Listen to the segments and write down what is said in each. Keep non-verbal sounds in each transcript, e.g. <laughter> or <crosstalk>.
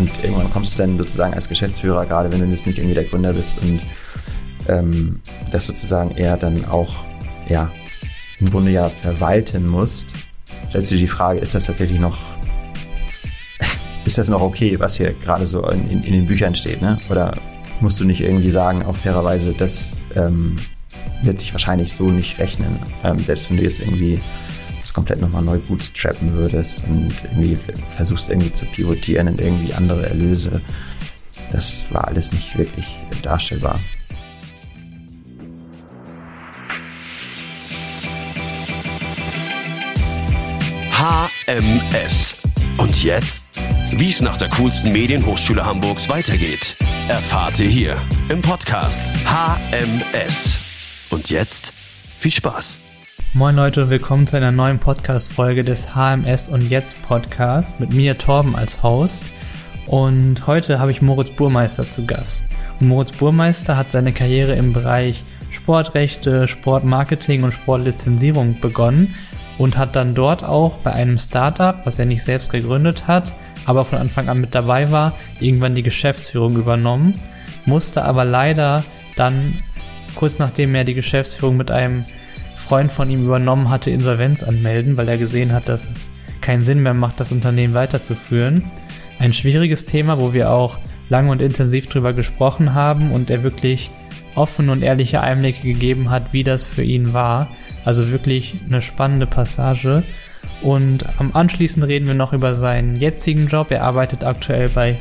Und irgendwann kommst du dann sozusagen als Geschäftsführer, gerade wenn du jetzt nicht irgendwie der Gründer bist und ähm, das sozusagen eher dann auch, ja, im Grunde ja verwalten musst, stellst du dir die Frage, ist das tatsächlich noch, <laughs> ist das noch okay, was hier gerade so in, in, in, den Büchern steht, ne? Oder musst du nicht irgendwie sagen, auch fairerweise, das ähm, wird dich wahrscheinlich so nicht rechnen, ähm, selbst wenn du jetzt irgendwie das komplett nochmal neu bootstrappen würdest und irgendwie versuchst irgendwie zu pivotieren in irgendwie andere Erlöse. Das war alles nicht wirklich darstellbar. HMS. Und jetzt? Wie es nach der coolsten Medienhochschule Hamburgs weitergeht, erfahrt ihr hier im Podcast HMS. Und jetzt viel Spaß. Moin Leute und willkommen zu einer neuen Podcast-Folge des HMS und Jetzt Podcast mit mir Torben als Host. Und heute habe ich Moritz Burmeister zu Gast. Und Moritz Burmeister hat seine Karriere im Bereich Sportrechte, Sportmarketing und Sportlizenzierung begonnen und hat dann dort auch bei einem Startup, was er nicht selbst gegründet hat, aber von Anfang an mit dabei war, irgendwann die Geschäftsführung übernommen, musste aber leider dann kurz nachdem er die Geschäftsführung mit einem Freund von ihm übernommen hatte, Insolvenz anmelden, weil er gesehen hat, dass es keinen Sinn mehr macht, das Unternehmen weiterzuführen. Ein schwieriges Thema, wo wir auch lange und intensiv drüber gesprochen haben und er wirklich offen und ehrliche Einblicke gegeben hat, wie das für ihn war. Also wirklich eine spannende Passage. Und am anschließend reden wir noch über seinen jetzigen Job. Er arbeitet aktuell bei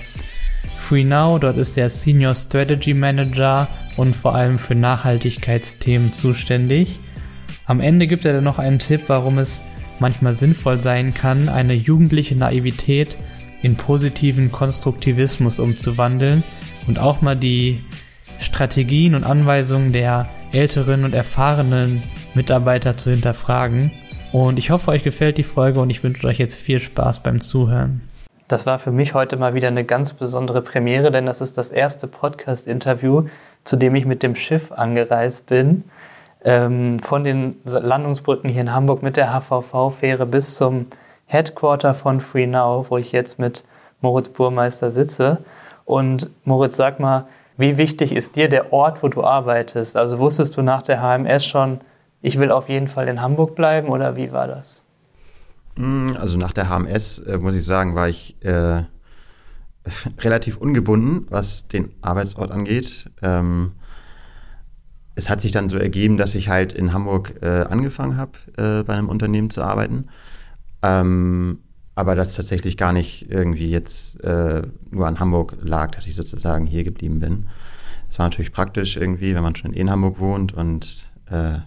FreeNow. Dort ist er Senior Strategy Manager und vor allem für Nachhaltigkeitsthemen zuständig. Am Ende gibt er dann noch einen Tipp, warum es manchmal sinnvoll sein kann, eine jugendliche Naivität in positiven Konstruktivismus umzuwandeln und auch mal die Strategien und Anweisungen der älteren und erfahrenen Mitarbeiter zu hinterfragen. Und ich hoffe, euch gefällt die Folge und ich wünsche euch jetzt viel Spaß beim Zuhören. Das war für mich heute mal wieder eine ganz besondere Premiere, denn das ist das erste Podcast-Interview, zu dem ich mit dem Schiff angereist bin ähm, von den Landungsbrücken hier in Hamburg mit der HVV-Fähre bis zum Headquarter von FreeNow, wo ich jetzt mit Moritz Burmeister sitze. Und Moritz, sag mal, wie wichtig ist dir der Ort, wo du arbeitest? Also wusstest du nach der HMS schon, ich will auf jeden Fall in Hamburg bleiben oder wie war das? Mm, also nach der HMS, äh, muss ich sagen, war ich äh, <laughs> relativ ungebunden, was den Arbeitsort angeht. Ähm, es hat sich dann so ergeben, dass ich halt in Hamburg äh, angefangen habe, äh, bei einem Unternehmen zu arbeiten. Ähm, aber das tatsächlich gar nicht irgendwie jetzt äh, nur an Hamburg lag, dass ich sozusagen hier geblieben bin. Es war natürlich praktisch irgendwie, wenn man schon in Hamburg wohnt und äh,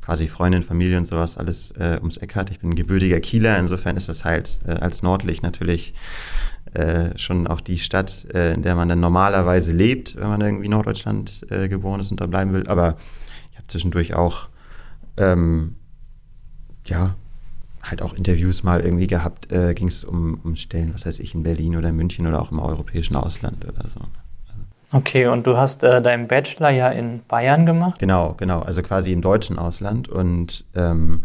quasi Freundin, Familie und sowas alles äh, ums Eck hat. Ich bin ein gebürtiger Kieler, insofern ist das halt äh, als Nordlicht natürlich äh, schon auch die Stadt, äh, in der man dann normalerweise lebt, wenn man irgendwie in Norddeutschland äh, geboren ist und da bleiben will. Aber ich habe zwischendurch auch, ähm, ja, halt auch Interviews mal irgendwie gehabt, äh, ging es um, um Stellen, was weiß ich, in Berlin oder München oder auch im europäischen Ausland oder so. Okay, und du hast äh, deinen Bachelor ja in Bayern gemacht? Genau, genau, also quasi im deutschen Ausland und ähm,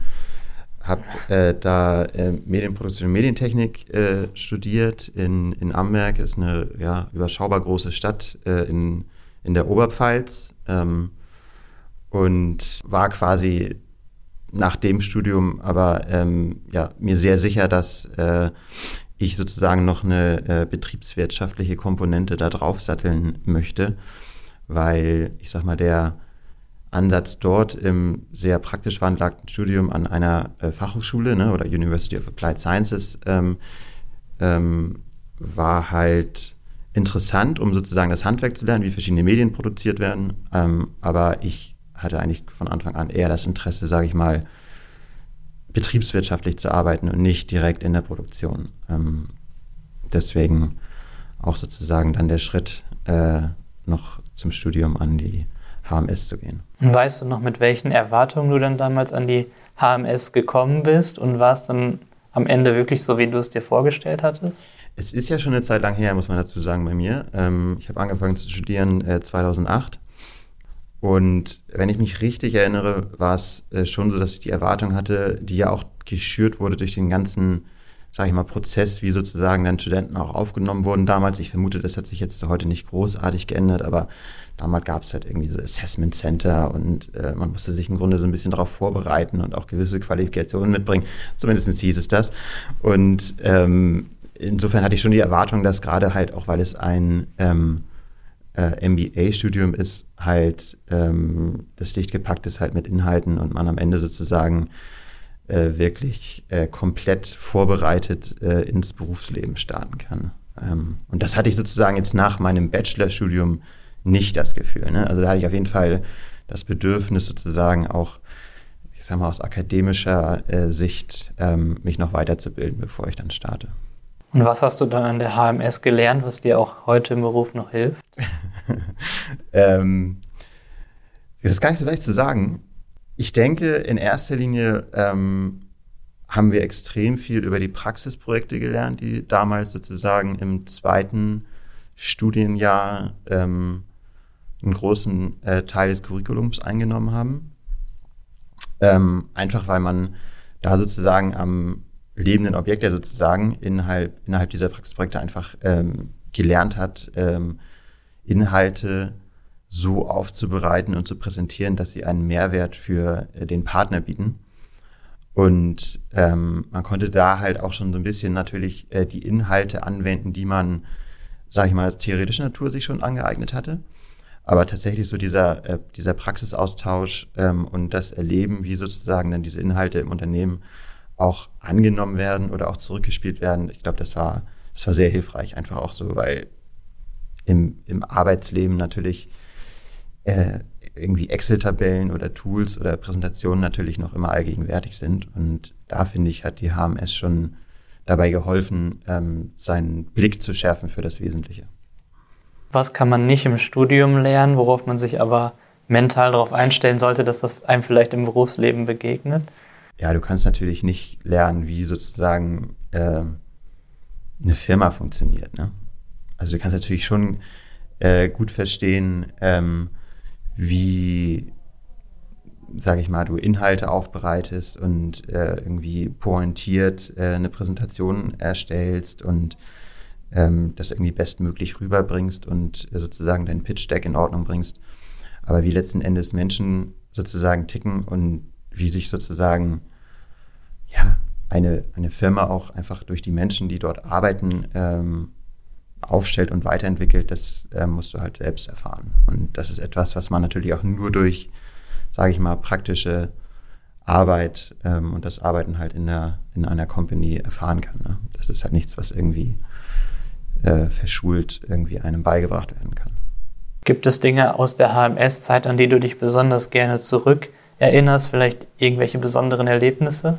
habe äh, da äh, Medienproduktion und Medientechnik äh, studiert in, in Amberg, ist eine ja, überschaubar große Stadt äh, in, in der Oberpfalz. Ähm, und war quasi nach dem Studium aber ähm, ja, mir sehr sicher, dass äh, ich sozusagen noch eine äh, betriebswirtschaftliche Komponente da drauf satteln möchte, weil ich sag mal, der Ansatz dort im sehr praktisch veranlagten Studium an einer äh, Fachhochschule ne, oder University of Applied Sciences ähm, ähm, war halt interessant, um sozusagen das Handwerk zu lernen, wie verschiedene Medien produziert werden. Ähm, aber ich hatte eigentlich von Anfang an eher das Interesse, sage ich mal, betriebswirtschaftlich zu arbeiten und nicht direkt in der Produktion. Ähm, deswegen auch sozusagen dann der Schritt äh, noch zum Studium an die HMS zu gehen. Und weißt du noch, mit welchen Erwartungen du dann damals an die HMS gekommen bist und war es dann am Ende wirklich so, wie du es dir vorgestellt hattest? Es ist ja schon eine Zeit lang her, muss man dazu sagen, bei mir. Ähm, ich habe angefangen zu studieren äh, 2008. Und wenn ich mich richtig erinnere, war es äh, schon so, dass ich die Erwartung hatte, die ja auch geschürt wurde durch den ganzen sage ich mal, Prozess, wie sozusagen dann Studenten auch aufgenommen wurden damals. Ich vermute, das hat sich jetzt heute nicht großartig geändert, aber damals gab es halt irgendwie so Assessment Center und äh, man musste sich im Grunde so ein bisschen darauf vorbereiten und auch gewisse Qualifikationen mitbringen. Zumindest hieß es das. Und ähm, insofern hatte ich schon die Erwartung, dass gerade halt auch, weil es ein ähm, äh, MBA-Studium ist, halt ähm, das dicht gepackt ist halt mit Inhalten und man am Ende sozusagen äh, wirklich äh, komplett vorbereitet äh, ins Berufsleben starten kann. Ähm, und das hatte ich sozusagen jetzt nach meinem Bachelorstudium nicht das Gefühl. Ne? Also da hatte ich auf jeden Fall das Bedürfnis sozusagen auch, ich sag mal aus akademischer äh, Sicht, ähm, mich noch weiterzubilden, bevor ich dann starte. Und was hast du dann an der HMS gelernt, was dir auch heute im Beruf noch hilft? <laughs> ähm, das ist gar nicht so leicht zu sagen. Ich denke, in erster Linie ähm, haben wir extrem viel über die Praxisprojekte gelernt, die damals sozusagen im zweiten Studienjahr ähm, einen großen äh, Teil des Curriculums eingenommen haben. Ähm, einfach weil man da sozusagen am lebenden Objekt, der sozusagen innerhalb, innerhalb dieser Praxisprojekte einfach ähm, gelernt hat, ähm, Inhalte so aufzubereiten und zu präsentieren, dass sie einen Mehrwert für äh, den Partner bieten. Und ähm, man konnte da halt auch schon so ein bisschen natürlich äh, die Inhalte anwenden, die man, sage ich mal, theoretischer Natur sich schon angeeignet hatte. Aber tatsächlich so dieser, äh, dieser Praxisaustausch ähm, und das Erleben, wie sozusagen dann diese Inhalte im Unternehmen auch angenommen werden oder auch zurückgespielt werden, ich glaube, das war, das war sehr hilfreich, einfach auch so, weil im, im Arbeitsleben natürlich äh, irgendwie Excel-Tabellen oder Tools oder Präsentationen natürlich noch immer allgegenwärtig sind. Und da finde ich, hat die HMS schon dabei geholfen, ähm, seinen Blick zu schärfen für das Wesentliche. Was kann man nicht im Studium lernen, worauf man sich aber mental darauf einstellen sollte, dass das einem vielleicht im Berufsleben begegnet? Ja, du kannst natürlich nicht lernen, wie sozusagen äh, eine Firma funktioniert. Ne? Also du kannst natürlich schon äh, gut verstehen, ähm, wie, sage ich mal, du Inhalte aufbereitest und äh, irgendwie pointiert äh, eine Präsentation erstellst und ähm, das irgendwie bestmöglich rüberbringst und äh, sozusagen dein Pitch-Deck in Ordnung bringst. Aber wie letzten Endes Menschen sozusagen ticken und wie sich sozusagen ja, eine, eine Firma auch einfach durch die Menschen, die dort arbeiten, ähm, aufstellt und weiterentwickelt, das äh, musst du halt selbst erfahren. Und das ist etwas, was man natürlich auch nur durch, sage ich mal, praktische Arbeit ähm, und das Arbeiten halt in, der, in einer Company erfahren kann. Ne? Das ist halt nichts, was irgendwie äh, verschult irgendwie einem beigebracht werden kann. Gibt es Dinge aus der HMS-Zeit, an die du dich besonders gerne zurück erinnerst? Vielleicht irgendwelche besonderen Erlebnisse?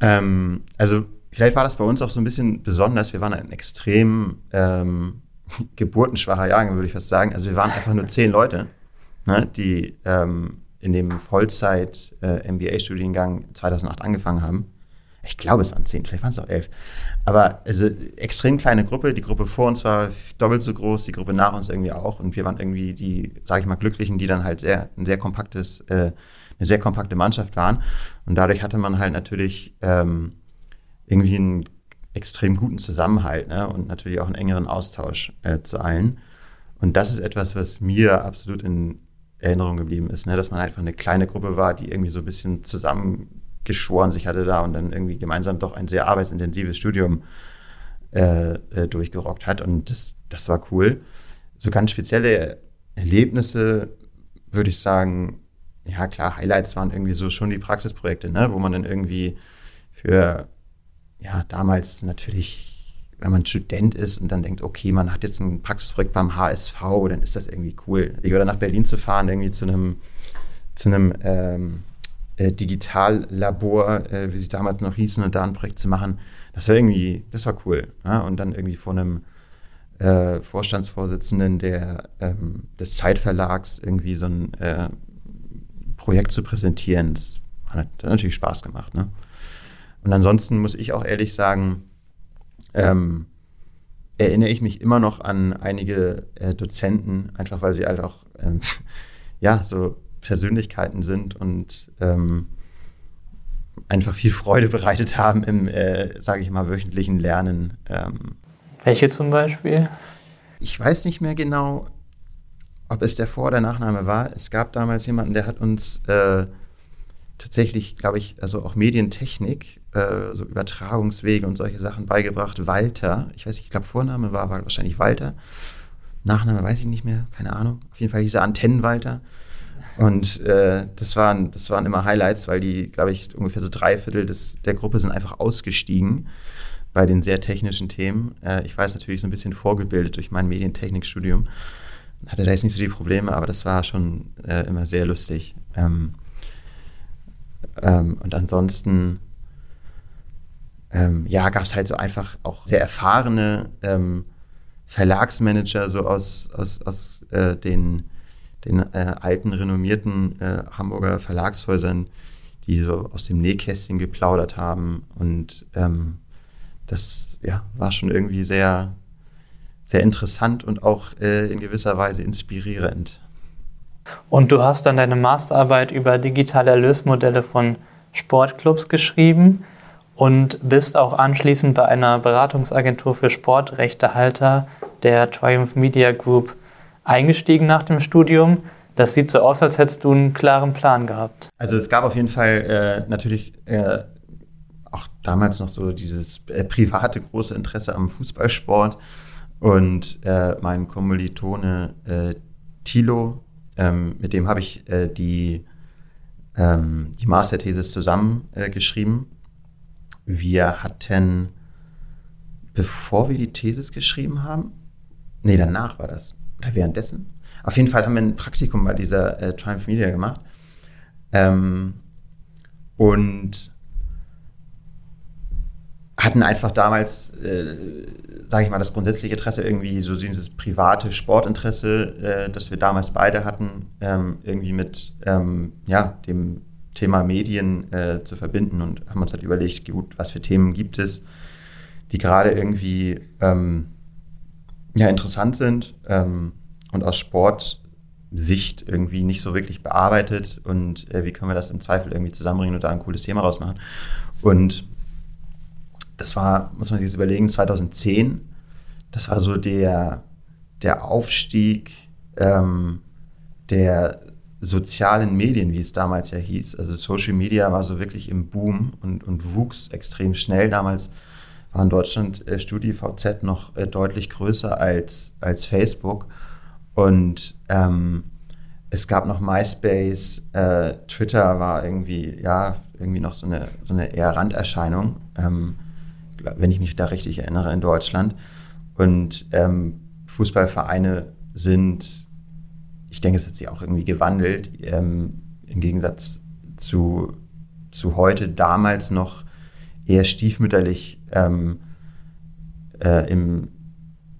Ähm, also vielleicht war das bei uns auch so ein bisschen besonders. Wir waren ein extrem ähm, <laughs> geburtenschwacher Jahrgang, würde ich fast sagen. Also wir waren einfach nur zehn Leute, ne, die ähm, in dem Vollzeit-MBA-Studiengang äh, 2008 angefangen haben. Ich glaube, es waren zehn, vielleicht waren es auch elf. Aber also extrem kleine Gruppe. Die Gruppe vor uns war doppelt so groß, die Gruppe nach uns irgendwie auch. Und wir waren irgendwie die, sage ich mal, Glücklichen, die dann halt sehr, ein sehr kompaktes, äh, eine sehr kompakte Mannschaft waren. Und dadurch hatte man halt natürlich ähm, irgendwie einen extrem guten Zusammenhalt ne? und natürlich auch einen engeren Austausch äh, zu allen. Und das ist etwas, was mir absolut in Erinnerung geblieben ist, ne? dass man einfach eine kleine Gruppe war, die irgendwie so ein bisschen zusammengeschworen sich hatte da und dann irgendwie gemeinsam doch ein sehr arbeitsintensives Studium äh, äh, durchgerockt hat. Und das, das war cool. So ganz spezielle Erlebnisse würde ich sagen, ja klar, Highlights waren irgendwie so schon die Praxisprojekte, ne? wo man dann irgendwie für ja, damals natürlich, wenn man Student ist und dann denkt, okay, man hat jetzt ein Praxisprojekt beim HSV, dann ist das irgendwie cool. Oder nach Berlin zu fahren, irgendwie zu einem, zu einem ähm, äh, Digitallabor, äh, wie sie damals noch hießen, und da ein Projekt zu machen, das war irgendwie, das war cool. Ja? Und dann irgendwie vor einem äh, Vorstandsvorsitzenden der, ähm, des Zeitverlags irgendwie so ein äh, Projekt zu präsentieren, das hat, hat natürlich Spaß gemacht. Ne? Und ansonsten muss ich auch ehrlich sagen, ähm, erinnere ich mich immer noch an einige äh, Dozenten, einfach weil sie halt auch ähm, <laughs> ja so Persönlichkeiten sind und ähm, einfach viel Freude bereitet haben im, äh, sage ich mal, wöchentlichen Lernen. Ähm, Welche zum Beispiel? Ich weiß nicht mehr genau, ob es der Vor- oder Nachname war. Es gab damals jemanden, der hat uns äh, tatsächlich, glaube ich, also auch Medientechnik, äh, so Übertragungswege und solche Sachen beigebracht. Walter, ich weiß nicht, ich glaube Vorname war, war wahrscheinlich Walter. Nachname weiß ich nicht mehr, keine Ahnung. Auf jeden Fall hieß er Antennenwalter. Und äh, das, waren, das waren immer Highlights, weil die, glaube ich, ungefähr so drei Viertel des, der Gruppe sind einfach ausgestiegen bei den sehr technischen Themen. Äh, ich weiß natürlich so ein bisschen vorgebildet durch mein Medientechnikstudium. Hatte da jetzt nicht so die Probleme, aber das war schon äh, immer sehr lustig. Ähm, ähm, und ansonsten, ähm, ja, gab es halt so einfach auch sehr erfahrene ähm, Verlagsmanager, so aus, aus, aus äh, den den äh, alten, renommierten äh, Hamburger Verlagshäusern, die so aus dem Nähkästchen geplaudert haben. Und ähm, das ja, war schon irgendwie sehr, sehr interessant und auch äh, in gewisser Weise inspirierend. Und du hast dann deine Masterarbeit über digitale Erlösmodelle von Sportclubs geschrieben und bist auch anschließend bei einer Beratungsagentur für Sportrechtehalter der Triumph Media Group eingestiegen nach dem Studium. Das sieht so aus, als hättest du einen klaren Plan gehabt. Also es gab auf jeden Fall äh, natürlich äh, auch damals noch so dieses äh, private große Interesse am Fußballsport. Und äh, mein Kommilitone äh, Thilo, ähm, mit dem habe ich äh, die, ähm, die Masterthesis zusammen geschrieben. Wir hatten, bevor wir die Thesis geschrieben haben, nee, danach war das, oder währenddessen. Auf jeden Fall haben wir ein Praktikum bei dieser äh, Triumph Media gemacht. Ähm, und hatten einfach damals, äh, sage ich mal, das grundsätzliche Interesse irgendwie, so dieses private Sportinteresse, äh, das wir damals beide hatten, ähm, irgendwie mit ähm, ja, dem Thema Medien äh, zu verbinden und haben uns halt überlegt, gut, was für Themen gibt es, die gerade irgendwie ähm, ja, interessant sind ähm, und aus Sportsicht irgendwie nicht so wirklich bearbeitet und äh, wie können wir das im Zweifel irgendwie zusammenbringen und da ein cooles Thema rausmachen. Und das war, muss man sich jetzt überlegen, 2010, das war so der, der Aufstieg ähm, der sozialen Medien, wie es damals ja hieß. Also Social Media war so wirklich im Boom und, und wuchs extrem schnell. Damals war in Deutschland äh, StudiVZ noch äh, deutlich größer als, als Facebook. Und ähm, es gab noch MySpace, äh, Twitter war irgendwie, ja, irgendwie noch so eine, so eine eher Randerscheinung, ähm, wenn ich mich da richtig erinnere, in Deutschland. Und ähm, Fußballvereine sind, ich denke, es hat sich auch irgendwie gewandelt, ähm, im Gegensatz zu, zu heute, damals noch eher stiefmütterlich ähm, äh, im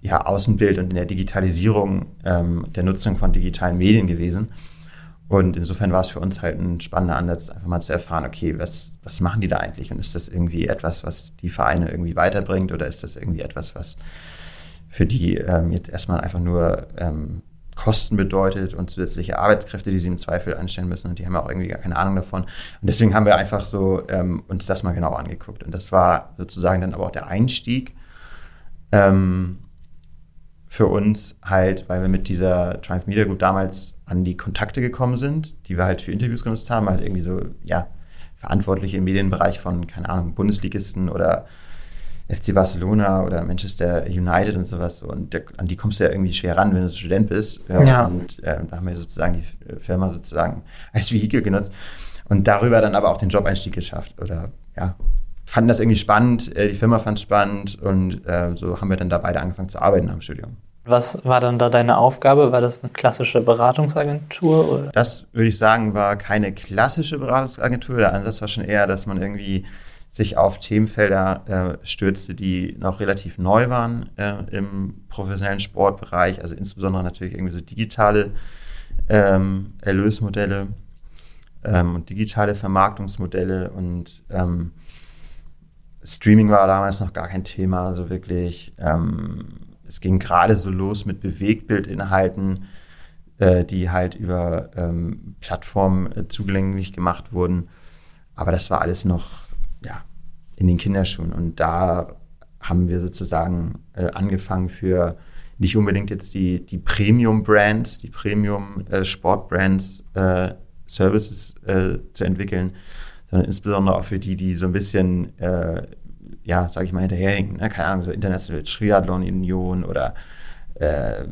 ja, Außenbild und in der Digitalisierung ähm, der Nutzung von digitalen Medien gewesen. Und insofern war es für uns halt ein spannender Ansatz, einfach mal zu erfahren, okay, was, was machen die da eigentlich? Und ist das irgendwie etwas, was die Vereine irgendwie weiterbringt oder ist das irgendwie etwas, was für die ähm, jetzt erstmal einfach nur ähm, Kosten bedeutet und zusätzliche Arbeitskräfte, die sie im Zweifel anstellen müssen. Und die haben ja auch irgendwie gar keine Ahnung davon. Und deswegen haben wir einfach so ähm, uns das mal genau angeguckt. Und das war sozusagen dann aber auch der Einstieg ähm, für uns halt, weil wir mit dieser Triumph Media Group damals an die Kontakte gekommen sind, die wir halt für Interviews genutzt haben, halt irgendwie so, ja, Verantwortliche im Medienbereich von, keine Ahnung, Bundesligisten oder FC Barcelona oder Manchester United und sowas. Und der, an die kommst du ja irgendwie schwer ran, wenn du Student bist. Ja. ja. Und äh, da haben wir sozusagen die Firma sozusagen <laughs> als Vehikel genutzt und darüber dann aber auch den Job-Einstieg geschafft. Oder ja, fanden das irgendwie spannend, äh, die Firma fand es spannend und äh, so haben wir dann da beide angefangen zu arbeiten am Studium. Was war dann da deine Aufgabe? War das eine klassische Beratungsagentur? Oder? Das würde ich sagen, war keine klassische Beratungsagentur. Der Ansatz war schon eher, dass man irgendwie sich auf Themenfelder äh, stürzte, die noch relativ neu waren äh, im professionellen Sportbereich, also insbesondere natürlich irgendwie so digitale ähm, Erlösmodelle ähm, und digitale Vermarktungsmodelle und ähm, Streaming war damals noch gar kein Thema, also wirklich. Ähm, es ging gerade so los mit Bewegtbildinhalten, äh, die halt über ähm, Plattformen äh, zugänglich gemacht wurden aber das war alles noch ja, in den Kinderschuhen. Und da haben wir sozusagen äh, angefangen für nicht unbedingt jetzt die, Premium-Brands, die Premium-Sport-Brands, äh, Services äh, zu entwickeln, sondern insbesondere auch für die, die so ein bisschen, äh, ja, sage ich mal, hinterherhinken. Ne? Keine Ahnung, so International Triathlon Union oder äh,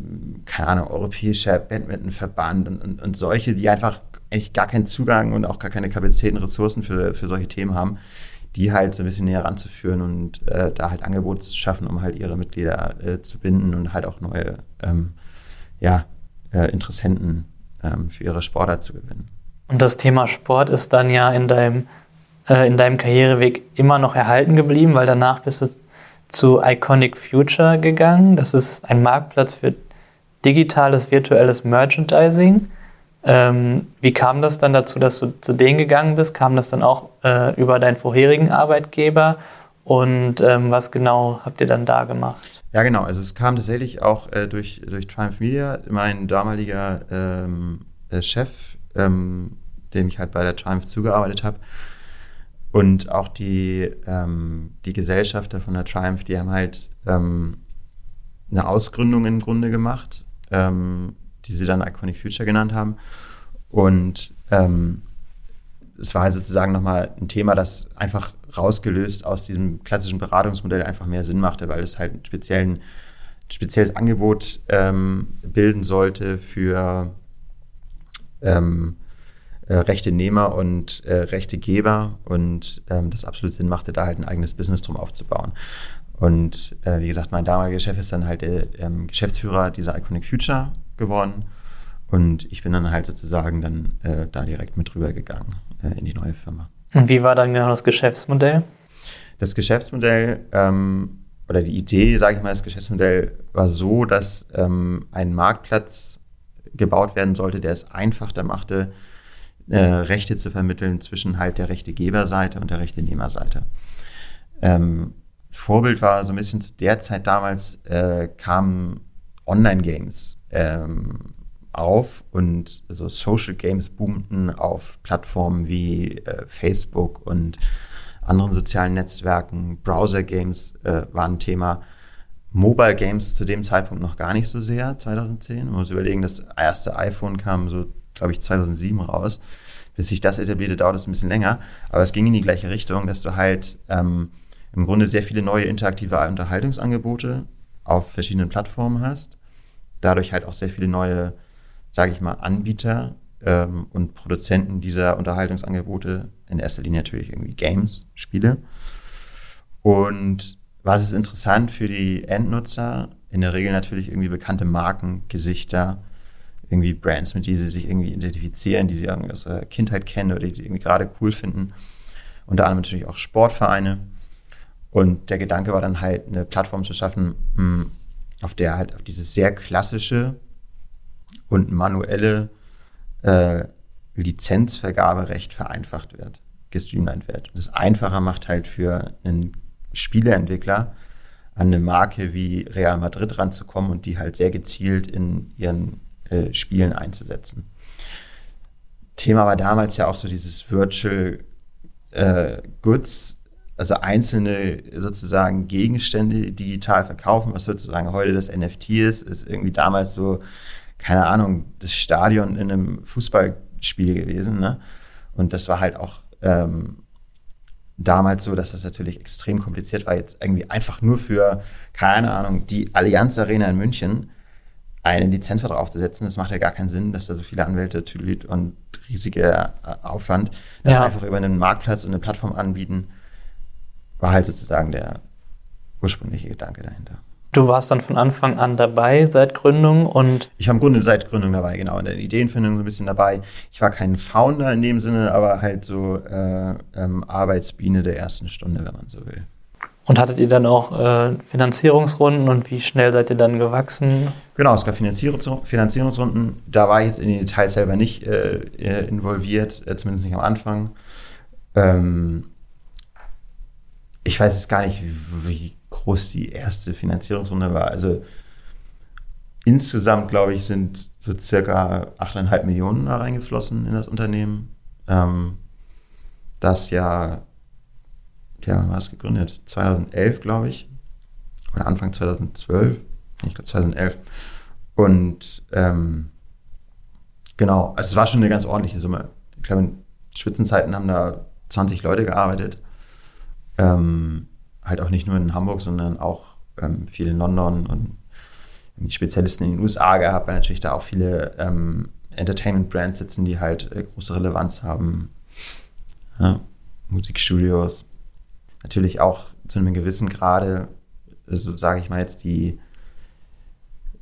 keine Ahnung, Europäischer Badmintonverband und, und, und solche, die einfach eigentlich gar keinen Zugang und auch gar keine Kapazitäten, Ressourcen für, für solche Themen haben, die halt so ein bisschen näher ranzuführen und äh, da halt Angebote zu schaffen, um halt ihre Mitglieder äh, zu binden und halt auch neue ähm, ja, äh, Interessenten ähm, für ihre Sportart zu gewinnen. Und das Thema Sport ist dann ja in deinem, äh, in deinem Karriereweg immer noch erhalten geblieben, weil danach bist du zu Iconic Future gegangen. Das ist ein Marktplatz für digitales, virtuelles Merchandising. Ähm, wie kam das dann dazu, dass du zu denen gegangen bist? Kam das dann auch äh, über deinen vorherigen Arbeitgeber? Und ähm, was genau habt ihr dann da gemacht? Ja, genau. Also es kam tatsächlich auch äh, durch, durch Triumph Media. Mein damaliger ähm, äh, Chef, ähm, dem ich halt bei der Triumph zugearbeitet habe, und auch die, ähm, die Gesellschafter von der Triumph, die haben halt ähm, eine Ausgründung im Grunde gemacht, ähm, die sie dann Iconic Future genannt haben. Und ähm, es war halt sozusagen nochmal ein Thema, das einfach rausgelöst aus diesem klassischen Beratungsmodell einfach mehr Sinn machte, weil es halt ein speziellen, spezielles Angebot ähm, bilden sollte für ähm, äh, rechte Nehmer und äh, rechte Geber und ähm, das absolut Sinn machte, da halt ein eigenes Business drum aufzubauen. Und äh, wie gesagt, mein damaliger Chef ist dann halt der ähm, Geschäftsführer dieser Iconic Future geworden. Und ich bin dann halt sozusagen dann äh, da direkt mit rübergegangen äh, in die neue Firma. Und wie war dann genau das Geschäftsmodell? Das Geschäftsmodell ähm, oder die Idee, sage ich mal, das Geschäftsmodell war so, dass ähm, ein Marktplatz gebaut werden sollte, der es einfacher machte, äh, Rechte zu vermitteln zwischen halt der rechte Geberseite und der rechte Nehmerseite. Ähm, das Vorbild war so ein bisschen zu der Zeit damals, äh, kamen Online-Games ähm, auf und so Social Games boomten auf Plattformen wie äh, Facebook und anderen sozialen Netzwerken. Browser Games äh, waren Thema. Mobile Games zu dem Zeitpunkt noch gar nicht so sehr, 2010. Man muss überlegen, das erste iPhone kam so, glaube ich, 2007 raus. Bis sich das etablierte, dauert es ein bisschen länger. Aber es ging in die gleiche Richtung, dass du halt ähm, im Grunde sehr viele neue interaktive Unterhaltungsangebote auf verschiedenen Plattformen hast. Dadurch halt auch sehr viele neue, sage ich mal, Anbieter ähm, und Produzenten dieser Unterhaltungsangebote. In erster Linie natürlich irgendwie Games, Spiele. Und was ist interessant für die Endnutzer? In der Regel natürlich irgendwie bekannte Marken, Gesichter, irgendwie Brands, mit denen sie sich irgendwie identifizieren, die sie aus der Kindheit kennen oder die sie irgendwie gerade cool finden. Unter anderem natürlich auch Sportvereine. Und der Gedanke war dann halt, eine Plattform zu schaffen, hm, auf der halt auf dieses sehr klassische und manuelle äh, Lizenzvergaberecht vereinfacht wird, gestreamlined wird. Und das einfacher macht halt für einen Spieleentwickler, an eine Marke wie Real Madrid ranzukommen und die halt sehr gezielt in ihren äh, Spielen einzusetzen. Thema war damals ja auch so dieses Virtual äh, Goods, also einzelne sozusagen Gegenstände digital verkaufen, was sozusagen heute das NFT ist, ist irgendwie damals so, keine Ahnung, das Stadion in einem Fußballspiel gewesen. Ne? Und das war halt auch ähm, damals so, dass das natürlich extrem kompliziert war, jetzt irgendwie einfach nur für, keine Ahnung, die Allianz Arena in München eine Lizenz draufzusetzen. Das macht ja gar keinen Sinn, dass da so viele Anwälte tüdelt und riesiger äh, Aufwand. Das ja. einfach über einen Marktplatz und eine Plattform anbieten, war halt sozusagen der ursprüngliche Gedanke dahinter. Du warst dann von Anfang an dabei seit Gründung und. Ich war im Grunde seit Gründung dabei, genau, in der Ideenfindung so ein bisschen dabei. Ich war kein Founder in dem Sinne, aber halt so äh, ähm, Arbeitsbiene der ersten Stunde, wenn man so will. Und hattet ihr dann auch äh, Finanzierungsrunden und wie schnell seid ihr dann gewachsen? Genau, es gab Finanzierungsrunden. Da war ich jetzt in den Details selber nicht äh, äh, involviert, äh, zumindest nicht am Anfang. Ähm, ich weiß jetzt gar nicht, wie groß die erste Finanzierungsrunde war. Also insgesamt, glaube ich, sind so circa 8,5 Millionen da reingeflossen in das Unternehmen. Ähm, das ja, ja, war es gegründet? 2011, glaube ich. Oder Anfang 2012. Ich glaube 2011. Und ähm, genau, also es war schon eine ganz ordentliche Summe. Ich glaube, in Spitzenzeiten haben da 20 Leute gearbeitet. Ähm, halt auch nicht nur in Hamburg, sondern auch ähm, viel in London und Spezialisten in den USA gehabt, weil natürlich da auch viele ähm, Entertainment-Brands sitzen, die halt äh, große Relevanz haben. Ja, Musikstudios. Natürlich auch zu einem gewissen Grade, so sage ich mal jetzt, die,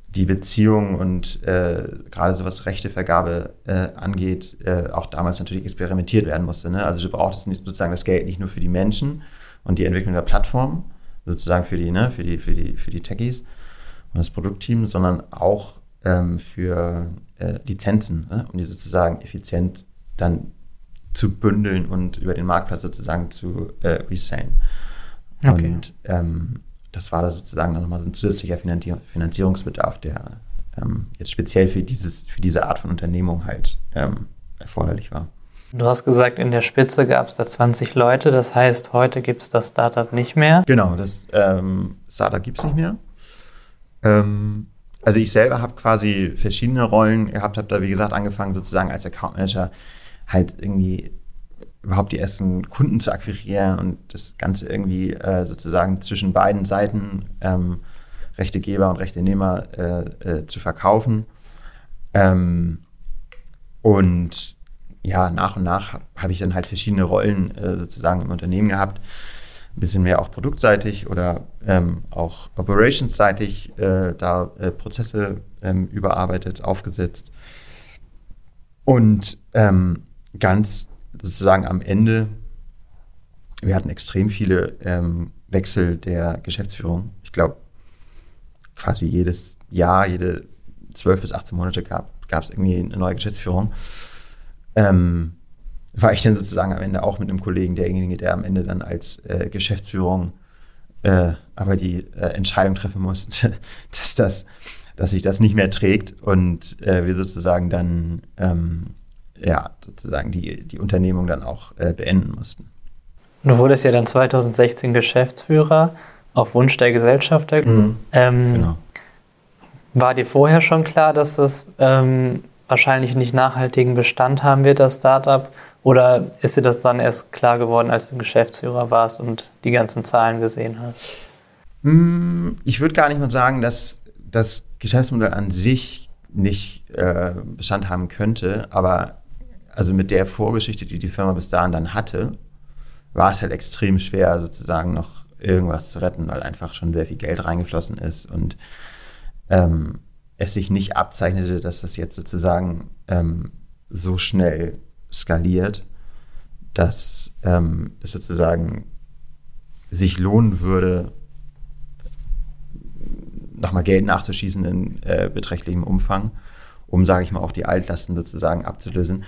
die Beziehung und äh, gerade so was Rechtevergabe äh, angeht, äh, auch damals natürlich experimentiert werden musste. Ne? Also du brauchtest sozusagen das Geld nicht nur für die Menschen und die Entwicklung der Plattform, sozusagen für die, ne, für die, für die, für die Techies und das Produktteam, sondern auch ähm, für äh, Lizenzen, ne, um die sozusagen effizient dann zu bündeln und über den Marktplatz sozusagen zu äh, resellen. Okay. Und ähm, das war da sozusagen dann nochmal so ein zusätzlicher Finanzierungsbedarf, der ähm, jetzt speziell für, dieses, für diese Art von Unternehmung halt ähm, erforderlich war. Du hast gesagt, in der Spitze gab es da 20 Leute, das heißt, heute gibt es das Startup nicht mehr. Genau, das ähm, Startup gibt es nicht mehr. Ähm, also ich selber habe quasi verschiedene Rollen gehabt, habe da wie gesagt angefangen sozusagen als Account Manager halt irgendwie überhaupt die ersten Kunden zu akquirieren und das Ganze irgendwie äh, sozusagen zwischen beiden Seiten ähm, Rechtegeber und Rechtenehmer äh, äh, zu verkaufen. Ähm, und ja, nach und nach habe ich dann halt verschiedene Rollen äh, sozusagen im Unternehmen gehabt ein bisschen mehr auch produktseitig oder ähm, auch operationsseitig äh, da äh, Prozesse ähm, überarbeitet, aufgesetzt. Und ähm, ganz sozusagen am Ende, wir hatten extrem viele ähm, Wechsel der Geschäftsführung. Ich glaube, quasi jedes Jahr, jede 12 bis 18 Monate gab es irgendwie eine neue Geschäftsführung. Ähm, war ich dann sozusagen am Ende auch mit einem Kollegen derjenige, der am Ende dann als äh, Geschäftsführung äh, aber die äh, Entscheidung treffen musste, <laughs> dass das, dass sich das nicht mehr trägt und äh, wir sozusagen dann ähm, ja sozusagen die, die Unternehmung dann auch äh, beenden mussten. Du wurdest ja dann 2016 Geschäftsführer auf Wunsch der Gesellschafter. Mhm. Ähm, genau. War dir vorher schon klar, dass das ähm, wahrscheinlich nicht nachhaltigen Bestand haben wird, das Startup? Oder ist dir das dann erst klar geworden, als du Geschäftsführer warst und die ganzen Zahlen gesehen hast? Hm, ich würde gar nicht mal sagen, dass das Geschäftsmodell an sich nicht äh, Bestand haben könnte, aber also mit der Vorgeschichte, die die Firma bis dahin dann hatte, war es halt extrem schwer, sozusagen noch irgendwas zu retten, weil einfach schon sehr viel Geld reingeflossen ist und ähm, es sich nicht abzeichnete, dass das jetzt sozusagen ähm, so schnell skaliert, dass ähm, es sozusagen sich lohnen würde, nochmal Geld nachzuschießen in äh, beträchtlichem Umfang, um, sage ich mal, auch die Altlasten sozusagen abzulösen.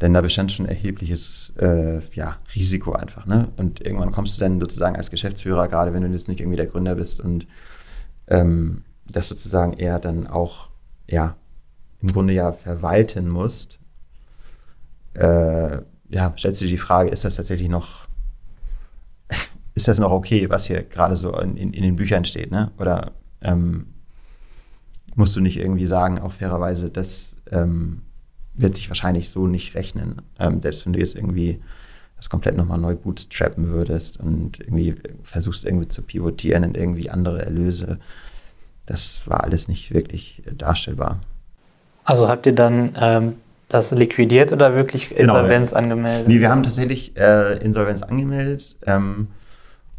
Denn da bestand schon erhebliches äh, ja, Risiko einfach. Ne? Und irgendwann kommst du dann sozusagen als Geschäftsführer, gerade wenn du jetzt nicht irgendwie der Gründer bist und ähm, das sozusagen eher dann auch, ja, im Grunde ja verwalten musst, äh, ja, stellst du dir die Frage, ist das tatsächlich noch, <laughs> ist das noch okay, was hier gerade so in, in, in, den Büchern steht, ne? Oder ähm, musst du nicht irgendwie sagen, auch fairerweise, das ähm, wird sich wahrscheinlich so nicht rechnen, ähm, selbst wenn du jetzt irgendwie das komplett nochmal neu bootstrappen würdest und irgendwie versuchst irgendwie zu pivotieren in irgendwie andere Erlöse. Das war alles nicht wirklich darstellbar. Also habt ihr dann ähm, das liquidiert oder wirklich genau, Insolvenz genau, angemeldet? Nee, wir haben tatsächlich äh, Insolvenz angemeldet ähm,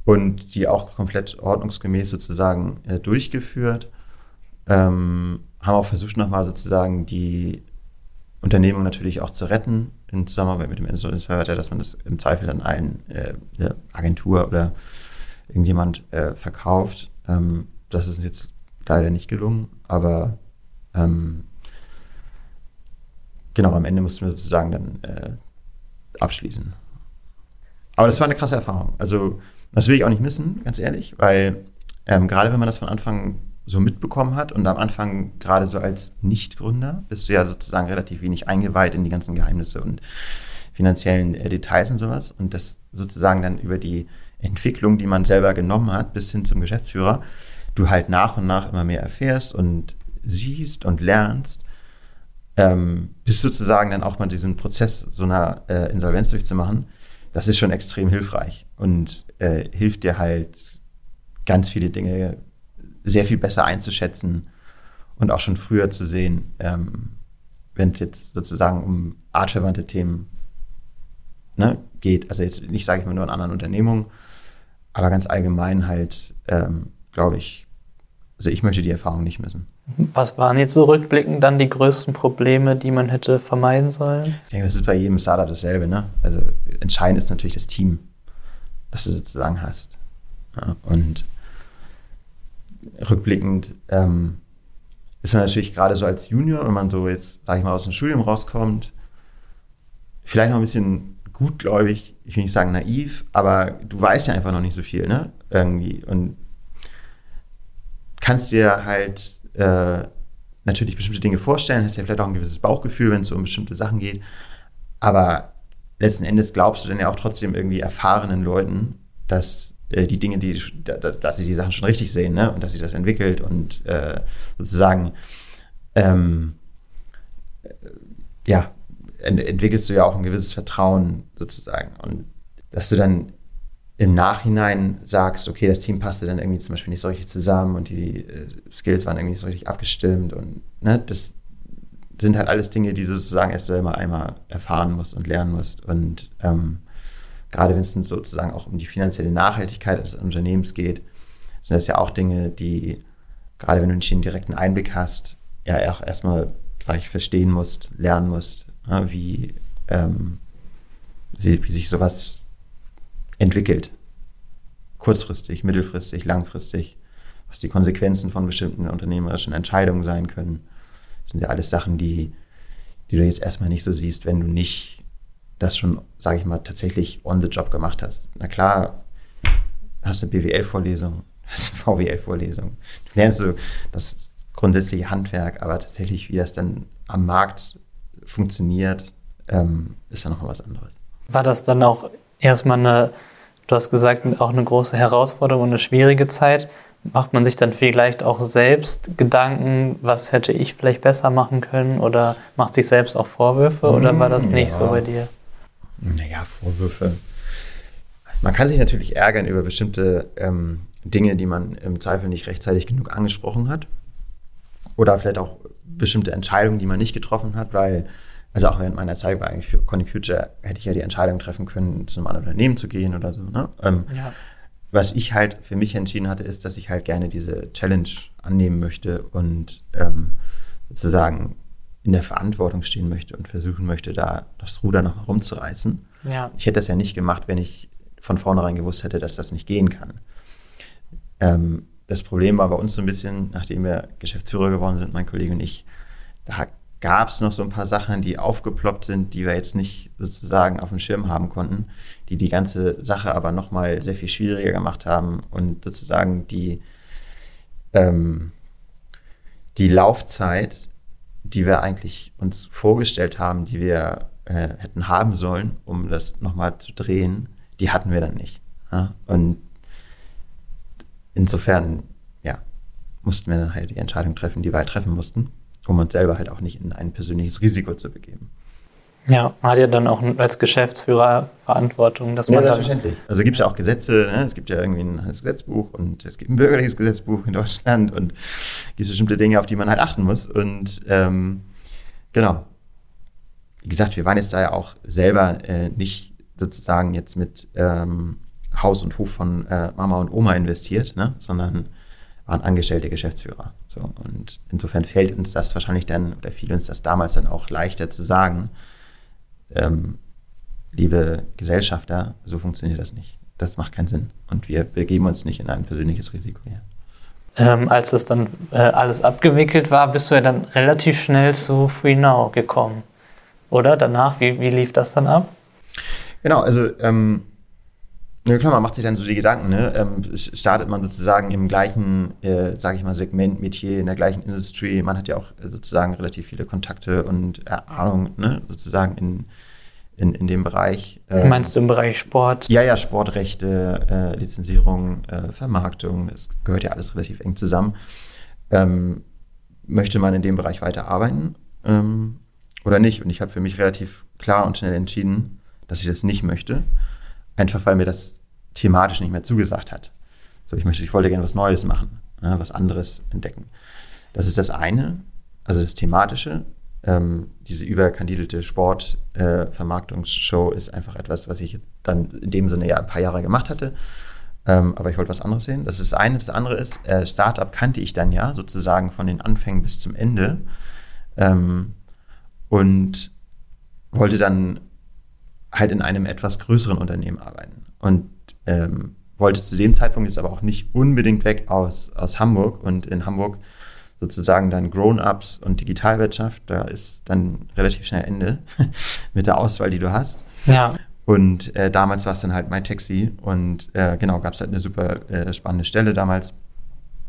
und die auch komplett ordnungsgemäß sozusagen äh, durchgeführt. Ähm, haben auch versucht, nochmal sozusagen die Unternehmung natürlich auch zu retten in Zusammenarbeit mit dem Insolvenzverwalter, dass man das im Zweifel dann allen äh, Agentur oder irgendjemand äh, verkauft. Ähm, das ist jetzt leider nicht gelungen, aber ähm, genau, am Ende mussten wir sozusagen dann äh, abschließen. Aber das war eine krasse Erfahrung. Also, das will ich auch nicht missen, ganz ehrlich, weil ähm, gerade wenn man das von Anfang so mitbekommen hat und am Anfang gerade so als Nichtgründer bist du ja sozusagen relativ wenig eingeweiht in die ganzen Geheimnisse und finanziellen äh, Details und sowas und das sozusagen dann über die Entwicklung, die man selber genommen hat, bis hin zum Geschäftsführer, du halt nach und nach immer mehr erfährst und siehst und lernst, ähm, bis sozusagen dann auch mal diesen Prozess so einer äh, Insolvenz durchzumachen, das ist schon extrem hilfreich und äh, hilft dir halt ganz viele Dinge sehr viel besser einzuschätzen und auch schon früher zu sehen, ähm, wenn es jetzt sozusagen um artverwandte Themen ne, geht. Also jetzt nicht, sage ich mal, nur in anderen Unternehmungen, aber ganz allgemein halt, ähm, glaube ich, also ich möchte die Erfahrung nicht missen. Was waren jetzt so rückblickend dann die größten Probleme, die man hätte vermeiden sollen? Ich denke, das ist bei jedem Startup dasselbe. Ne? Also entscheidend ist natürlich das Team, das du sozusagen hast. Ja, und rückblickend ähm, ist man natürlich gerade so als Junior, wenn man so jetzt, sage ich mal, aus dem Studium rauskommt, vielleicht noch ein bisschen gutgläubig, ich will nicht sagen naiv, aber du weißt ja einfach noch nicht so viel, ne? Irgendwie. Und kannst dir halt äh, natürlich bestimmte Dinge vorstellen, hast ja vielleicht auch ein gewisses Bauchgefühl, wenn es um bestimmte Sachen geht. Aber letzten Endes glaubst du dann ja auch trotzdem irgendwie erfahrenen Leuten, dass äh, die Dinge, die, dass sie die Sachen schon richtig sehen, ne? Und dass sich das entwickelt und äh, sozusagen ähm, äh, ja, ent entwickelst du ja auch ein gewisses Vertrauen sozusagen. Und dass du dann im Nachhinein sagst, okay, das Team passte dann irgendwie zum Beispiel nicht so richtig zusammen und die äh, Skills waren irgendwie nicht so richtig abgestimmt und ne, das sind halt alles Dinge, die du sozusagen erst einmal einmal erfahren musst und lernen musst. Und ähm, gerade wenn es dann sozusagen auch um die finanzielle Nachhaltigkeit des Unternehmens geht, sind das ja auch Dinge, die, gerade wenn du nicht den direkten Einblick hast, ja auch erstmal, sag ich, verstehen musst, lernen musst, ja, wie, ähm, wie sich sowas entwickelt. Kurzfristig, mittelfristig, langfristig, was die Konsequenzen von bestimmten unternehmerischen Entscheidungen sein können. Das sind ja alles Sachen, die, die du jetzt erstmal nicht so siehst, wenn du nicht das schon, sage ich mal, tatsächlich on the job gemacht hast. Na klar, hast eine BWL-Vorlesung, <laughs> hast eine VWL-Vorlesung. Du lernst so das grundsätzliche Handwerk, aber tatsächlich, wie das dann am Markt funktioniert, ähm, ist dann noch mal was anderes. War das dann auch erstmal eine, du hast gesagt, auch eine große Herausforderung und eine schwierige Zeit? Macht man sich dann vielleicht auch selbst Gedanken, was hätte ich vielleicht besser machen können oder macht sich selbst auch Vorwürfe oder war das nicht ja. so bei dir? Naja, Vorwürfe. Man kann sich natürlich ärgern über bestimmte ähm, Dinge, die man im Zweifel nicht rechtzeitig genug angesprochen hat. Oder vielleicht auch bestimmte Entscheidungen, die man nicht getroffen hat, weil, also auch während meiner Zeit war eigentlich für Conning Future, hätte ich ja die Entscheidung treffen können, zu einem anderen Unternehmen zu gehen oder so. Ne? Ähm, ja. Was ich halt für mich entschieden hatte, ist, dass ich halt gerne diese Challenge annehmen möchte und ähm, sozusagen in der Verantwortung stehen möchte und versuchen möchte, da das Ruder noch rumzureißen. Ja. Ich hätte das ja nicht gemacht, wenn ich von vornherein gewusst hätte, dass das nicht gehen kann. Ähm, das Problem war bei uns so ein bisschen, nachdem wir Geschäftsführer geworden sind, mein Kollege und ich, da gab es noch so ein paar Sachen, die aufgeploppt sind, die wir jetzt nicht sozusagen auf dem Schirm haben konnten, die die ganze Sache aber nochmal sehr viel schwieriger gemacht haben und sozusagen die, ähm, die Laufzeit, die wir eigentlich uns vorgestellt haben, die wir äh, hätten haben sollen, um das nochmal zu drehen, die hatten wir dann nicht. Ja? Und insofern, ja, mussten wir dann halt die Entscheidung treffen, die wir halt treffen mussten, um uns selber halt auch nicht in ein persönliches Risiko zu begeben. Ja, man hat ja dann auch als Geschäftsführer Verantwortung, dass man. Ja, selbstverständlich. Also gibt es ja auch Gesetze, ne? es gibt ja irgendwie ein Gesetzbuch und es gibt ein bürgerliches Gesetzbuch in Deutschland und es gibt bestimmte Dinge, auf die man halt achten muss. Und ähm, genau. Wie gesagt, wir waren jetzt da ja auch selber äh, nicht sozusagen jetzt mit ähm, Haus und Hof von äh, Mama und Oma investiert, ne? sondern waren angestellte Geschäftsführer. So, und insofern fällt uns das wahrscheinlich dann, oder fiel uns das damals dann auch leichter zu sagen, ähm, liebe Gesellschafter, so funktioniert das nicht. Das macht keinen Sinn. Und wir begeben uns nicht in ein persönliches Risiko hier. Ähm, als das dann äh, alles abgewickelt war, bist du ja dann relativ schnell zu FreeNow gekommen. Oder? Danach, wie, wie lief das dann ab? Genau, also ähm, ja klar, man macht sich dann so die Gedanken, ne? Ähm, startet man sozusagen im gleichen, äh, sage ich mal, Segment, Metier, in der gleichen Industrie. Man hat ja auch äh, sozusagen relativ viele Kontakte und äh, Ahnung, ne? sozusagen in, in, in dem Bereich. Ähm, Meinst du im Bereich Sport? Ja, ja, Sportrechte, äh, Lizenzierung, äh, Vermarktung, es gehört ja alles relativ eng zusammen. Ähm, möchte man in dem Bereich weiter arbeiten ähm, oder nicht? Und ich habe für mich relativ klar und schnell entschieden, dass ich das nicht möchte. Einfach weil mir das thematisch nicht mehr zugesagt hat. So, ich möchte, ich wollte gerne was Neues machen, ne, was anderes entdecken. Das ist das eine, also das thematische. Ähm, diese überkandidelte Sportvermarktungsshow äh, ist einfach etwas, was ich dann in dem Sinne ja ein paar Jahre gemacht hatte. Ähm, aber ich wollte was anderes sehen. Das ist das eine. Das andere ist, äh, Startup kannte ich dann ja sozusagen von den Anfängen bis zum Ende. Ähm, und wollte dann halt in einem etwas größeren Unternehmen arbeiten. Und ähm, wollte zu dem Zeitpunkt jetzt aber auch nicht unbedingt weg aus, aus Hamburg und in Hamburg sozusagen dann Grown-ups und Digitalwirtschaft, da ist dann relativ schnell Ende <laughs> mit der Auswahl, die du hast. Ja. Und äh, damals war es dann halt mein Taxi und äh, genau, gab es halt eine super äh, spannende Stelle damals,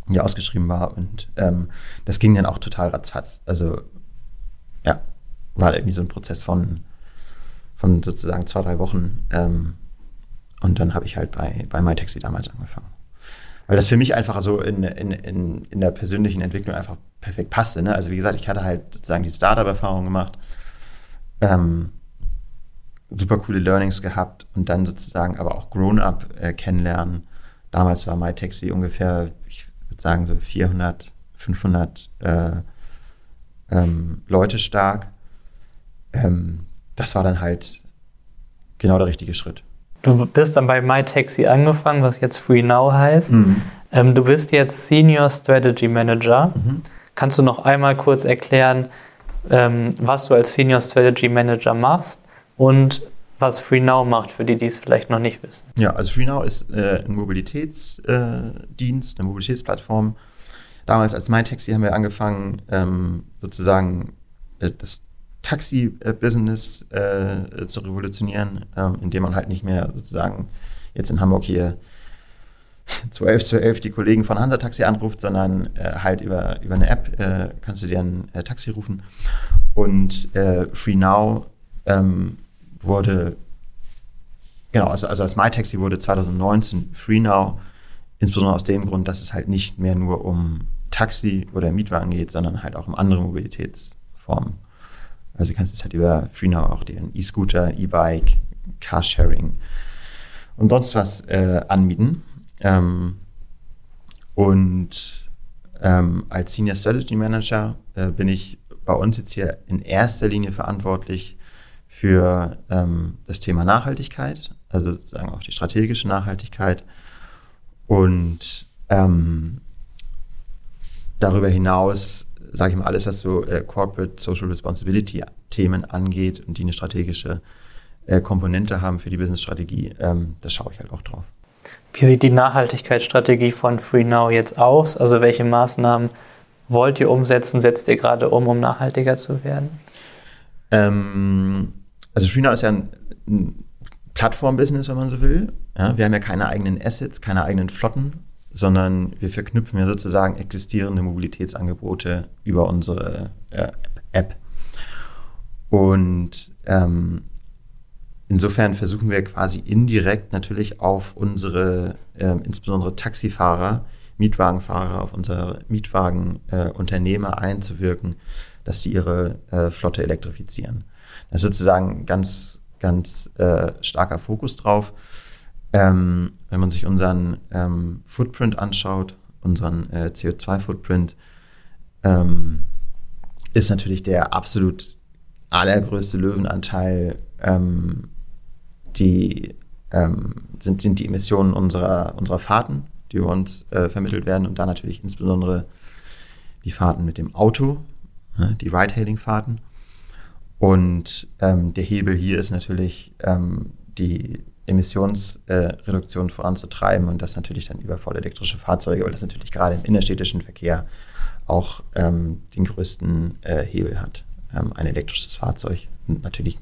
die ausgeschrieben war und ähm, das ging dann auch total ratzfatz. Also ja, war irgendwie so ein Prozess von, von sozusagen zwei, drei Wochen. Ähm, und dann habe ich halt bei, bei MyTaxi damals angefangen. Weil das für mich einfach so in, in, in, in der persönlichen Entwicklung einfach perfekt passte. Ne? Also wie gesagt, ich hatte halt sozusagen die Startup-Erfahrung gemacht, ähm, super coole Learnings gehabt und dann sozusagen aber auch Grown-Up äh, kennenlernen. Damals war MyTaxi ungefähr, ich würde sagen, so 400, 500 äh, ähm, Leute stark. Ähm, das war dann halt genau der richtige Schritt. Du bist dann bei MyTaxi angefangen, was jetzt FreeNow heißt. Mhm. Ähm, du bist jetzt Senior Strategy Manager. Mhm. Kannst du noch einmal kurz erklären, ähm, was du als Senior Strategy Manager machst und was FreeNow macht, für die, die es vielleicht noch nicht wissen? Ja, also FreeNow ist äh, ein Mobilitätsdienst, äh, eine Mobilitätsplattform. Damals als MyTaxi haben wir angefangen, ähm, sozusagen äh, das Taxi-Business äh, zu revolutionieren, äh, indem man halt nicht mehr sozusagen jetzt in Hamburg hier zu 11 zu 11 die Kollegen von Hansa Taxi anruft, sondern äh, halt über, über eine App äh, kannst du dir ein äh, Taxi rufen. Und äh, Free Now ähm, wurde, genau, also, also als MyTaxi wurde 2019 Free Now, insbesondere aus dem Grund, dass es halt nicht mehr nur um Taxi oder Mietwagen geht, sondern halt auch um andere Mobilitätsformen. Also du kannst es halt über FreeNow auch den E-Scooter, E-Bike, Carsharing und sonst was äh, anbieten. Ähm, und ähm, als Senior Strategy Manager äh, bin ich bei uns jetzt hier in erster Linie verantwortlich für ähm, das Thema Nachhaltigkeit, also sozusagen auch die strategische Nachhaltigkeit. Und ähm, darüber hinaus sage ich mal, alles, was so äh, Corporate Social Responsibility Themen angeht und die eine strategische äh, Komponente haben für die Business-Strategie, ähm, da schaue ich halt auch drauf. Wie sieht die Nachhaltigkeitsstrategie von FreeNow jetzt aus? Also welche Maßnahmen wollt ihr umsetzen, setzt ihr gerade um, um nachhaltiger zu werden? Ähm, also FreeNow ist ja ein, ein Plattform-Business, wenn man so will. Ja, wir haben ja keine eigenen Assets, keine eigenen Flotten, sondern wir verknüpfen ja sozusagen existierende Mobilitätsangebote über unsere äh, App. Und ähm, insofern versuchen wir quasi indirekt natürlich auf unsere, äh, insbesondere Taxifahrer, Mietwagenfahrer, auf unsere Mietwagenunternehmer äh, einzuwirken, dass sie ihre äh, Flotte elektrifizieren. Das ist sozusagen ganz, ganz äh, starker Fokus drauf. Ähm, wenn man sich unseren ähm, Footprint anschaut, unseren äh, CO2-Footprint, ähm, ist natürlich der absolut allergrößte Löwenanteil ähm, die, ähm, sind, sind die Emissionen unserer, unserer Fahrten, die über uns äh, vermittelt werden und da natürlich insbesondere die Fahrten mit dem Auto, ne, die Ride-Hailing-Fahrten. Und ähm, der Hebel hier ist natürlich die Emissionsreduktion voranzutreiben und das natürlich dann über vollelektrische Fahrzeuge, weil das natürlich gerade im innerstädtischen Verkehr auch ähm, den größten äh, Hebel hat, ähm, ein elektrisches Fahrzeug. Und natürlich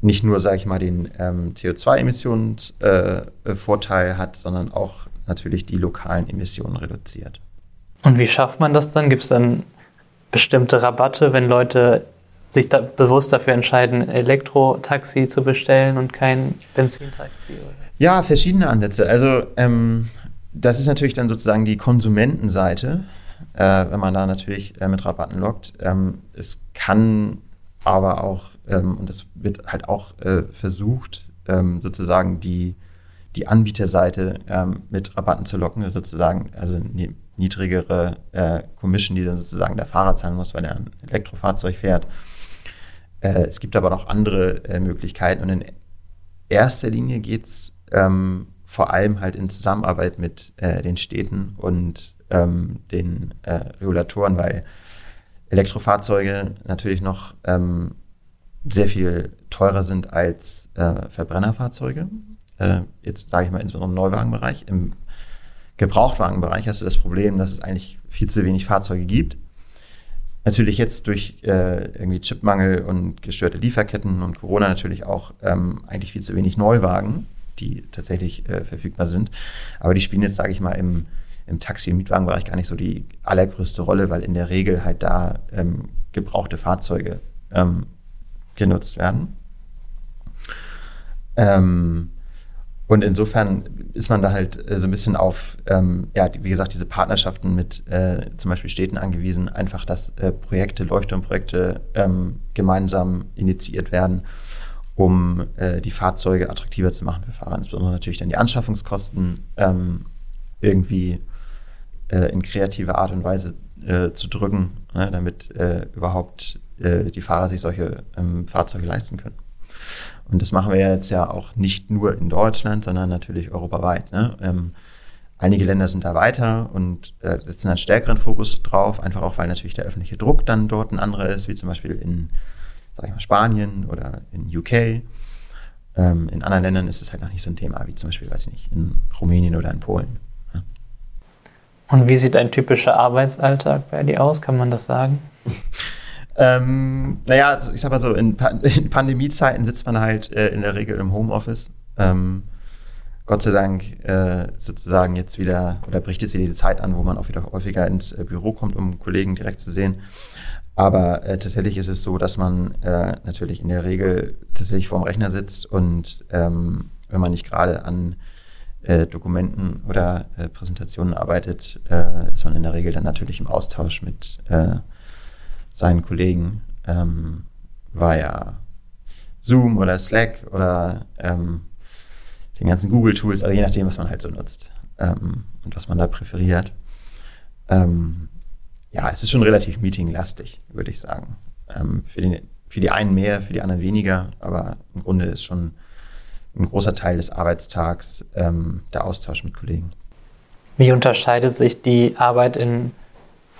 nicht nur, sage ich mal, den ähm, CO2-Emissionsvorteil äh, hat, sondern auch natürlich die lokalen Emissionen reduziert. Und wie schafft man das dann? Gibt es dann bestimmte Rabatte, wenn Leute sich da bewusst dafür entscheiden, Elektrotaxi zu bestellen und kein Benzintaxi? Oder? Ja, verschiedene Ansätze. Also ähm, das ist natürlich dann sozusagen die Konsumentenseite, äh, wenn man da natürlich äh, mit Rabatten lockt. Ähm, es kann aber auch, ähm, und das wird halt auch äh, versucht, ähm, sozusagen die, die Anbieterseite ähm, mit Rabatten zu locken, sozusagen, also eine niedrigere äh, Commission, die dann sozusagen der Fahrer zahlen muss, weil er ein Elektrofahrzeug fährt. Äh, es gibt aber noch andere äh, Möglichkeiten und in erster Linie geht es ähm, vor allem halt in Zusammenarbeit mit äh, den Städten und ähm, den äh, Regulatoren, weil Elektrofahrzeuge natürlich noch ähm, sehr viel teurer sind als Verbrennerfahrzeuge. Jetzt sage ich mal insbesondere im Neuwagenbereich. Im Gebrauchtwagenbereich hast du das Problem, dass es eigentlich viel zu wenig Fahrzeuge gibt. Natürlich jetzt durch äh, irgendwie Chipmangel und gestörte Lieferketten und Corona natürlich auch ähm, eigentlich viel zu wenig Neuwagen, die tatsächlich äh, verfügbar sind. Aber die spielen jetzt, sage ich mal, im im Taxi- und Mietwagenbereich gar nicht so die allergrößte Rolle, weil in der Regel halt da ähm, gebrauchte Fahrzeuge ähm, genutzt werden. Ähm, und insofern ist man da halt äh, so ein bisschen auf, ähm, ja, wie gesagt, diese Partnerschaften mit äh, zum Beispiel Städten angewiesen, einfach, dass äh, Projekte, Leuchtturmprojekte ähm, gemeinsam initiiert werden, um äh, die Fahrzeuge attraktiver zu machen für Fahrer. Insbesondere natürlich dann die Anschaffungskosten ähm, irgendwie äh, in kreative Art und Weise äh, zu drücken, ne, damit äh, überhaupt äh, die Fahrer sich solche ähm, Fahrzeuge leisten können. Und das machen wir jetzt ja auch nicht nur in Deutschland, sondern natürlich europaweit. Ne? Ähm, einige Länder sind da weiter und äh, setzen einen stärkeren Fokus drauf, einfach auch, weil natürlich der öffentliche Druck dann dort ein anderer ist, wie zum Beispiel in sag ich mal, Spanien oder in UK. Ähm, in anderen Ländern ist es halt noch nicht so ein Thema, wie zum Beispiel, weiß ich nicht, in Rumänien oder in Polen. Und wie sieht ein typischer Arbeitsalltag bei dir aus? Kann man das sagen? <laughs> ähm, naja, also ich sag mal so, in, pa <laughs> in Pandemiezeiten sitzt man halt äh, in der Regel im Homeoffice. Ähm, Gott sei Dank äh, sozusagen jetzt wieder, oder bricht es wieder die Zeit an, wo man auch wieder häufiger ins äh, Büro kommt, um Kollegen direkt zu sehen. Aber äh, tatsächlich ist es so, dass man äh, natürlich in der Regel tatsächlich vorm Rechner sitzt und ähm, wenn man nicht gerade an äh, Dokumenten oder äh, Präsentationen arbeitet, äh, ist man in der Regel dann natürlich im Austausch mit seinen Kollegen ähm, via Zoom oder Slack oder ähm, den ganzen Google-Tools, also je nachdem, was man halt so nutzt ähm, und was man da präferiert. Ähm, ja, es ist schon relativ meetinglastig, würde ich sagen. Ähm, für, den, für die einen mehr, für die anderen weniger, aber im Grunde ist schon ein großer Teil des Arbeitstags ähm, der Austausch mit Kollegen. Wie unterscheidet sich die Arbeit in,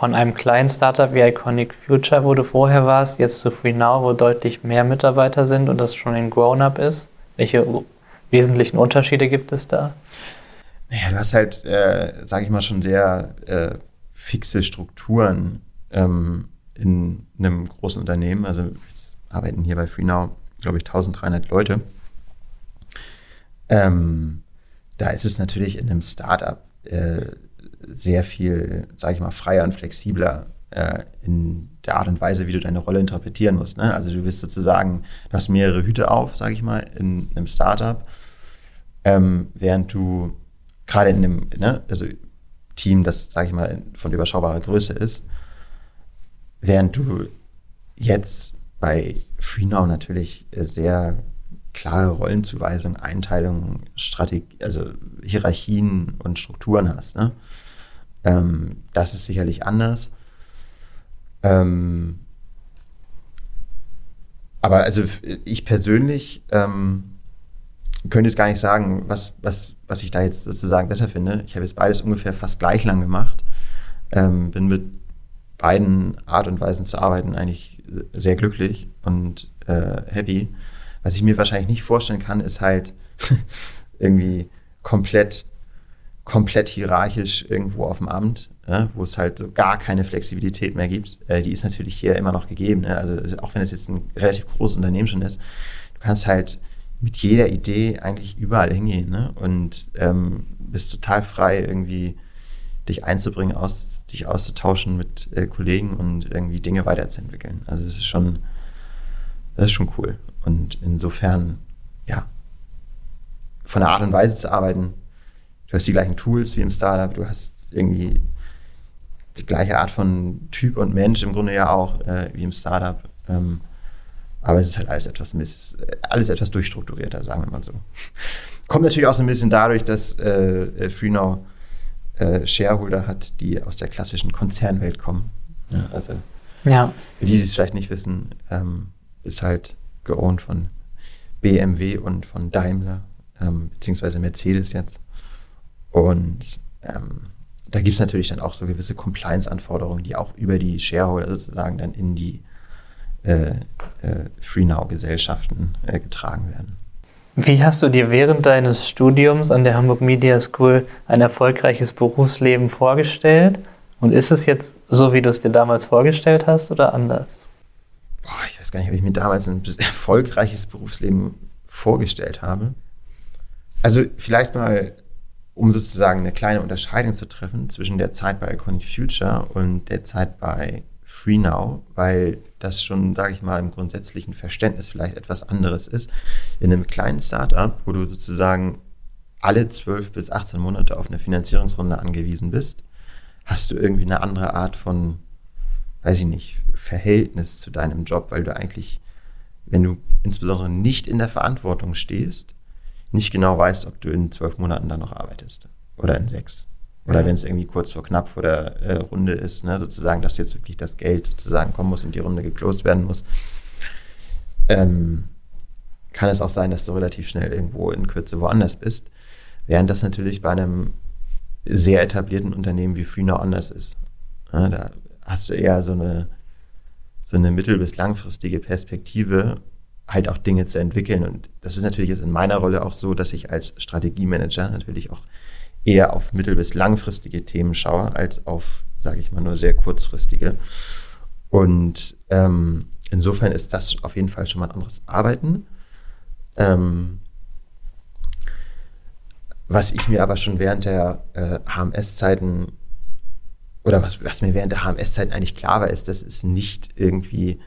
von einem kleinen Startup wie Iconic Future, wo du vorher warst, jetzt zu FreeNow, wo deutlich mehr Mitarbeiter sind und das schon ein Grown-up ist? Welche wesentlichen Unterschiede gibt es da? Naja, du hast halt, äh, sage ich mal, schon sehr äh, fixe Strukturen ähm, in einem großen Unternehmen. Also jetzt arbeiten hier bei FreeNow, glaube ich, 1300 Leute. Ähm, da ist es natürlich in einem Startup äh, sehr viel, sage ich mal, freier und flexibler äh, in der Art und Weise, wie du deine Rolle interpretieren musst. Ne? Also du bist sozusagen, du hast mehrere Hüte auf, sage ich mal, in einem Startup, ähm, während du gerade in einem ne, also Team, das, sage ich mal, von überschaubarer Größe ist, während du jetzt bei FreeNow natürlich sehr klare Rollenzuweisung, Einteilung, Strategie, also Hierarchien und Strukturen hast. Ne? Ähm, das ist sicherlich anders. Ähm, aber also ich persönlich ähm, könnte jetzt gar nicht sagen, was, was, was ich da jetzt sozusagen besser finde. Ich habe jetzt beides ungefähr fast gleich lang gemacht. Ähm, bin mit beiden Art und Weisen zu arbeiten eigentlich sehr glücklich und äh, happy. Was ich mir wahrscheinlich nicht vorstellen kann, ist halt <laughs> irgendwie komplett, komplett hierarchisch irgendwo auf dem Amt, ja, wo es halt so gar keine Flexibilität mehr gibt. Äh, die ist natürlich hier immer noch gegeben. Ne? Also auch wenn es jetzt ein relativ großes Unternehmen schon ist, du kannst halt mit jeder Idee eigentlich überall hingehen ne? und ähm, bist total frei, irgendwie dich einzubringen, aus, dich auszutauschen mit äh, Kollegen und irgendwie Dinge weiterzuentwickeln. Also das ist schon Das ist schon cool. Und insofern, ja, von der Art und Weise zu arbeiten, du hast die gleichen Tools wie im Startup, du hast irgendwie die gleiche Art von Typ und Mensch im Grunde ja auch äh, wie im Startup. Ähm, aber es ist halt alles etwas, miss, alles etwas durchstrukturierter, sagen wir mal so. Kommt natürlich auch so ein bisschen dadurch, dass äh, äh FreeNow äh, Shareholder hat, die aus der klassischen Konzernwelt kommen. Ja, also ja. für die, die es vielleicht nicht wissen, ähm, ist halt geowned von BMW und von Daimler, ähm, beziehungsweise Mercedes jetzt. Und ähm, da gibt es natürlich dann auch so gewisse Compliance-Anforderungen, die auch über die Shareholder sozusagen dann in die äh, äh, FreeNow-Gesellschaften äh, getragen werden. Wie hast du dir während deines Studiums an der Hamburg Media School ein erfolgreiches Berufsleben vorgestellt? Und ist es jetzt so, wie du es dir damals vorgestellt hast oder anders? Boah, ich weiß gar nicht, ob ich mir damals ein <laughs> erfolgreiches Berufsleben vorgestellt habe. Also vielleicht mal um sozusagen eine kleine Unterscheidung zu treffen zwischen der Zeit bei Iconic Future und der Zeit bei FreeNow, weil das schon, sage ich mal, im grundsätzlichen Verständnis vielleicht etwas anderes ist. In einem kleinen Startup, wo du sozusagen alle 12 bis 18 Monate auf eine Finanzierungsrunde angewiesen bist, hast du irgendwie eine andere Art von, weiß ich nicht, Verhältnis zu deinem Job, weil du eigentlich, wenn du insbesondere nicht in der Verantwortung stehst, nicht genau weißt, ob du in zwölf Monaten dann noch arbeitest oder in sechs. Oder ja. wenn es irgendwie kurz vor knapp vor der äh, Runde ist, ne, sozusagen, dass jetzt wirklich das Geld sozusagen kommen muss und die Runde geklost werden muss, ähm, kann es auch sein, dass du relativ schnell irgendwo in Kürze woanders bist. Während das natürlich bei einem sehr etablierten Unternehmen wie Freenow anders ist. Ja, da hast du eher so eine, so eine mittel- bis langfristige Perspektive halt auch Dinge zu entwickeln. Und das ist natürlich jetzt in meiner Rolle auch so, dass ich als Strategiemanager natürlich auch eher auf mittel- bis langfristige Themen schaue, als auf, sage ich mal, nur sehr kurzfristige. Und ähm, insofern ist das auf jeden Fall schon mal ein anderes Arbeiten. Ähm, was ich mir aber schon während der äh, HMS-Zeiten oder was, was mir während der HMS-Zeiten eigentlich klar war, ist, dass es nicht irgendwie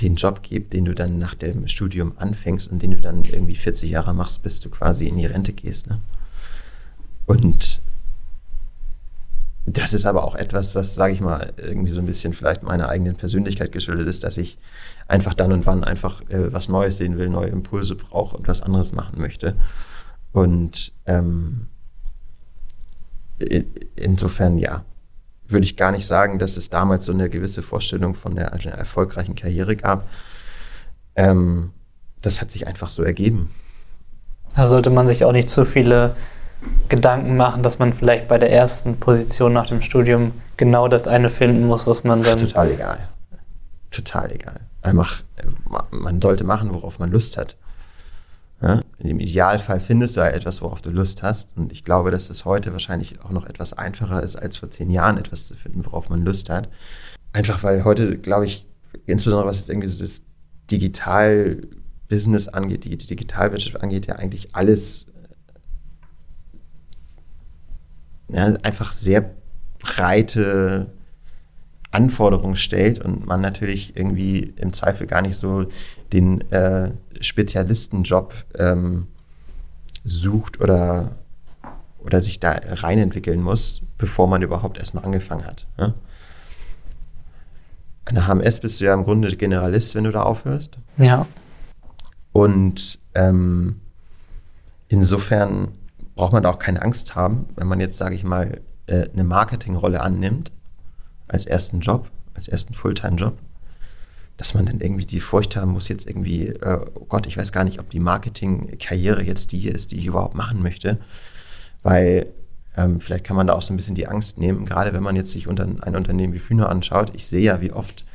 den Job gibt, den du dann nach dem Studium anfängst und den du dann irgendwie 40 Jahre machst, bis du quasi in die Rente gehst. Ne? Und das ist aber auch etwas, was, sage ich mal, irgendwie so ein bisschen vielleicht meiner eigenen Persönlichkeit geschuldet ist, dass ich einfach dann und wann einfach äh, was Neues sehen will, neue Impulse brauche und was anderes machen möchte. Und ähm, insofern ja, würde ich gar nicht sagen, dass es damals so eine gewisse Vorstellung von der, einer erfolgreichen Karriere gab. Ähm, das hat sich einfach so ergeben. Da sollte man sich auch nicht zu viele Gedanken machen, dass man vielleicht bei der ersten Position nach dem Studium genau das eine finden muss, was man dann. Total egal. Total egal. Einfach, man sollte machen, worauf man Lust hat. Ja? Im Idealfall findest du halt etwas, worauf du Lust hast. Und ich glaube, dass es heute wahrscheinlich auch noch etwas einfacher ist, als vor zehn Jahren etwas zu finden, worauf man Lust hat. Einfach weil heute, glaube ich, insbesondere was jetzt irgendwie so das Digital-Business angeht, die Digitalwirtschaft angeht, ja eigentlich alles äh, ja, einfach sehr breite Anforderungen stellt und man natürlich irgendwie im Zweifel gar nicht so den äh, Spezialistenjob ähm, sucht oder, oder sich da reinentwickeln muss, bevor man überhaupt erstmal angefangen hat. Ne? An der HMS bist du ja im Grunde Generalist, wenn du da aufhörst. Ja. Und ähm, insofern braucht man da auch keine Angst haben, wenn man jetzt, sage ich mal, äh, eine Marketingrolle annimmt als ersten Job, als ersten Fulltime-Job, dass man dann irgendwie die Furcht haben muss, jetzt irgendwie, äh, oh Gott, ich weiß gar nicht, ob die Marketing-Karriere jetzt die ist, die ich überhaupt machen möchte. Weil ähm, vielleicht kann man da auch so ein bisschen die Angst nehmen, gerade wenn man jetzt sich unter ein Unternehmen wie Fühner anschaut. Ich sehe ja, wie oft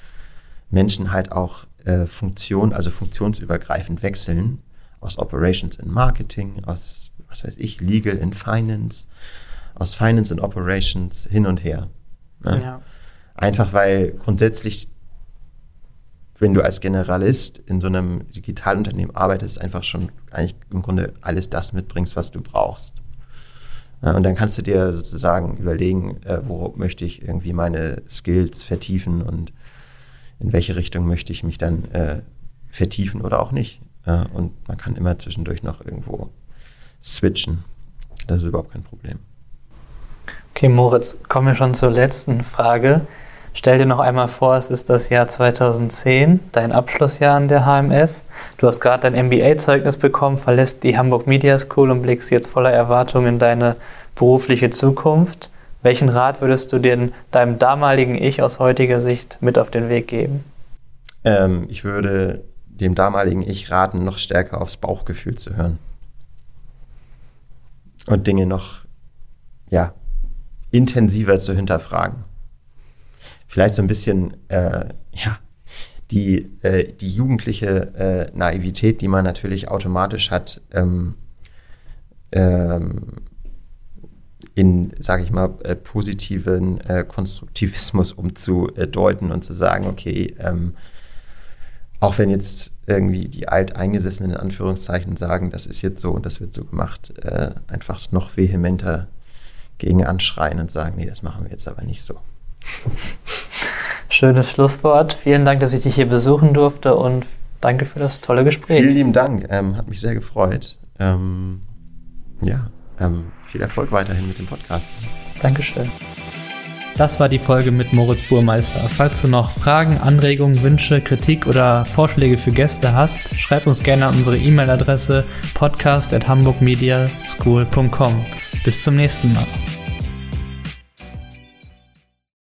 Menschen halt auch äh, Funktion, also funktionsübergreifend wechseln aus Operations in Marketing, aus, was weiß ich, Legal in Finance, aus Finance in Operations hin und her. Ne? Ja. Einfach weil grundsätzlich, wenn du als Generalist in so einem Digitalunternehmen arbeitest, einfach schon eigentlich im Grunde alles das mitbringst, was du brauchst. Und dann kannst du dir sozusagen überlegen, äh, wo möchte ich irgendwie meine Skills vertiefen und in welche Richtung möchte ich mich dann äh, vertiefen oder auch nicht. Und man kann immer zwischendurch noch irgendwo switchen. Das ist überhaupt kein Problem. Okay, Moritz, kommen wir schon zur letzten Frage. Stell dir noch einmal vor, es ist das Jahr 2010, dein Abschlussjahr an der HMS. Du hast gerade dein MBA-Zeugnis bekommen, verlässt die Hamburg Media School und blickst jetzt voller Erwartung in deine berufliche Zukunft. Welchen Rat würdest du denn deinem damaligen Ich aus heutiger Sicht mit auf den Weg geben? Ähm, ich würde dem damaligen Ich raten, noch stärker aufs Bauchgefühl zu hören. Und Dinge noch, ja, intensiver zu hinterfragen vielleicht so ein bisschen, äh, ja, die, äh, die jugendliche äh, Naivität, die man natürlich automatisch hat, ähm, ähm, in, sage ich mal, äh, positiven äh, Konstruktivismus umzudeuten und zu sagen, okay, ähm, auch wenn jetzt irgendwie die Alteingesessenen in Anführungszeichen sagen, das ist jetzt so und das wird so gemacht, äh, einfach noch vehementer gegen anschreien und sagen, nee, das machen wir jetzt aber nicht so. Schönes Schlusswort. Vielen Dank, dass ich dich hier besuchen durfte und danke für das tolle Gespräch. Vielen lieben Dank. Ähm, hat mich sehr gefreut. Ähm, ja, ähm, viel Erfolg weiterhin mit dem Podcast. Dankeschön. Das war die Folge mit Moritz Burmeister. Falls du noch Fragen, Anregungen, Wünsche, Kritik oder Vorschläge für Gäste hast, schreib uns gerne an unsere E-Mail-Adresse podcast at hamburgmediaschool.com. Bis zum nächsten Mal.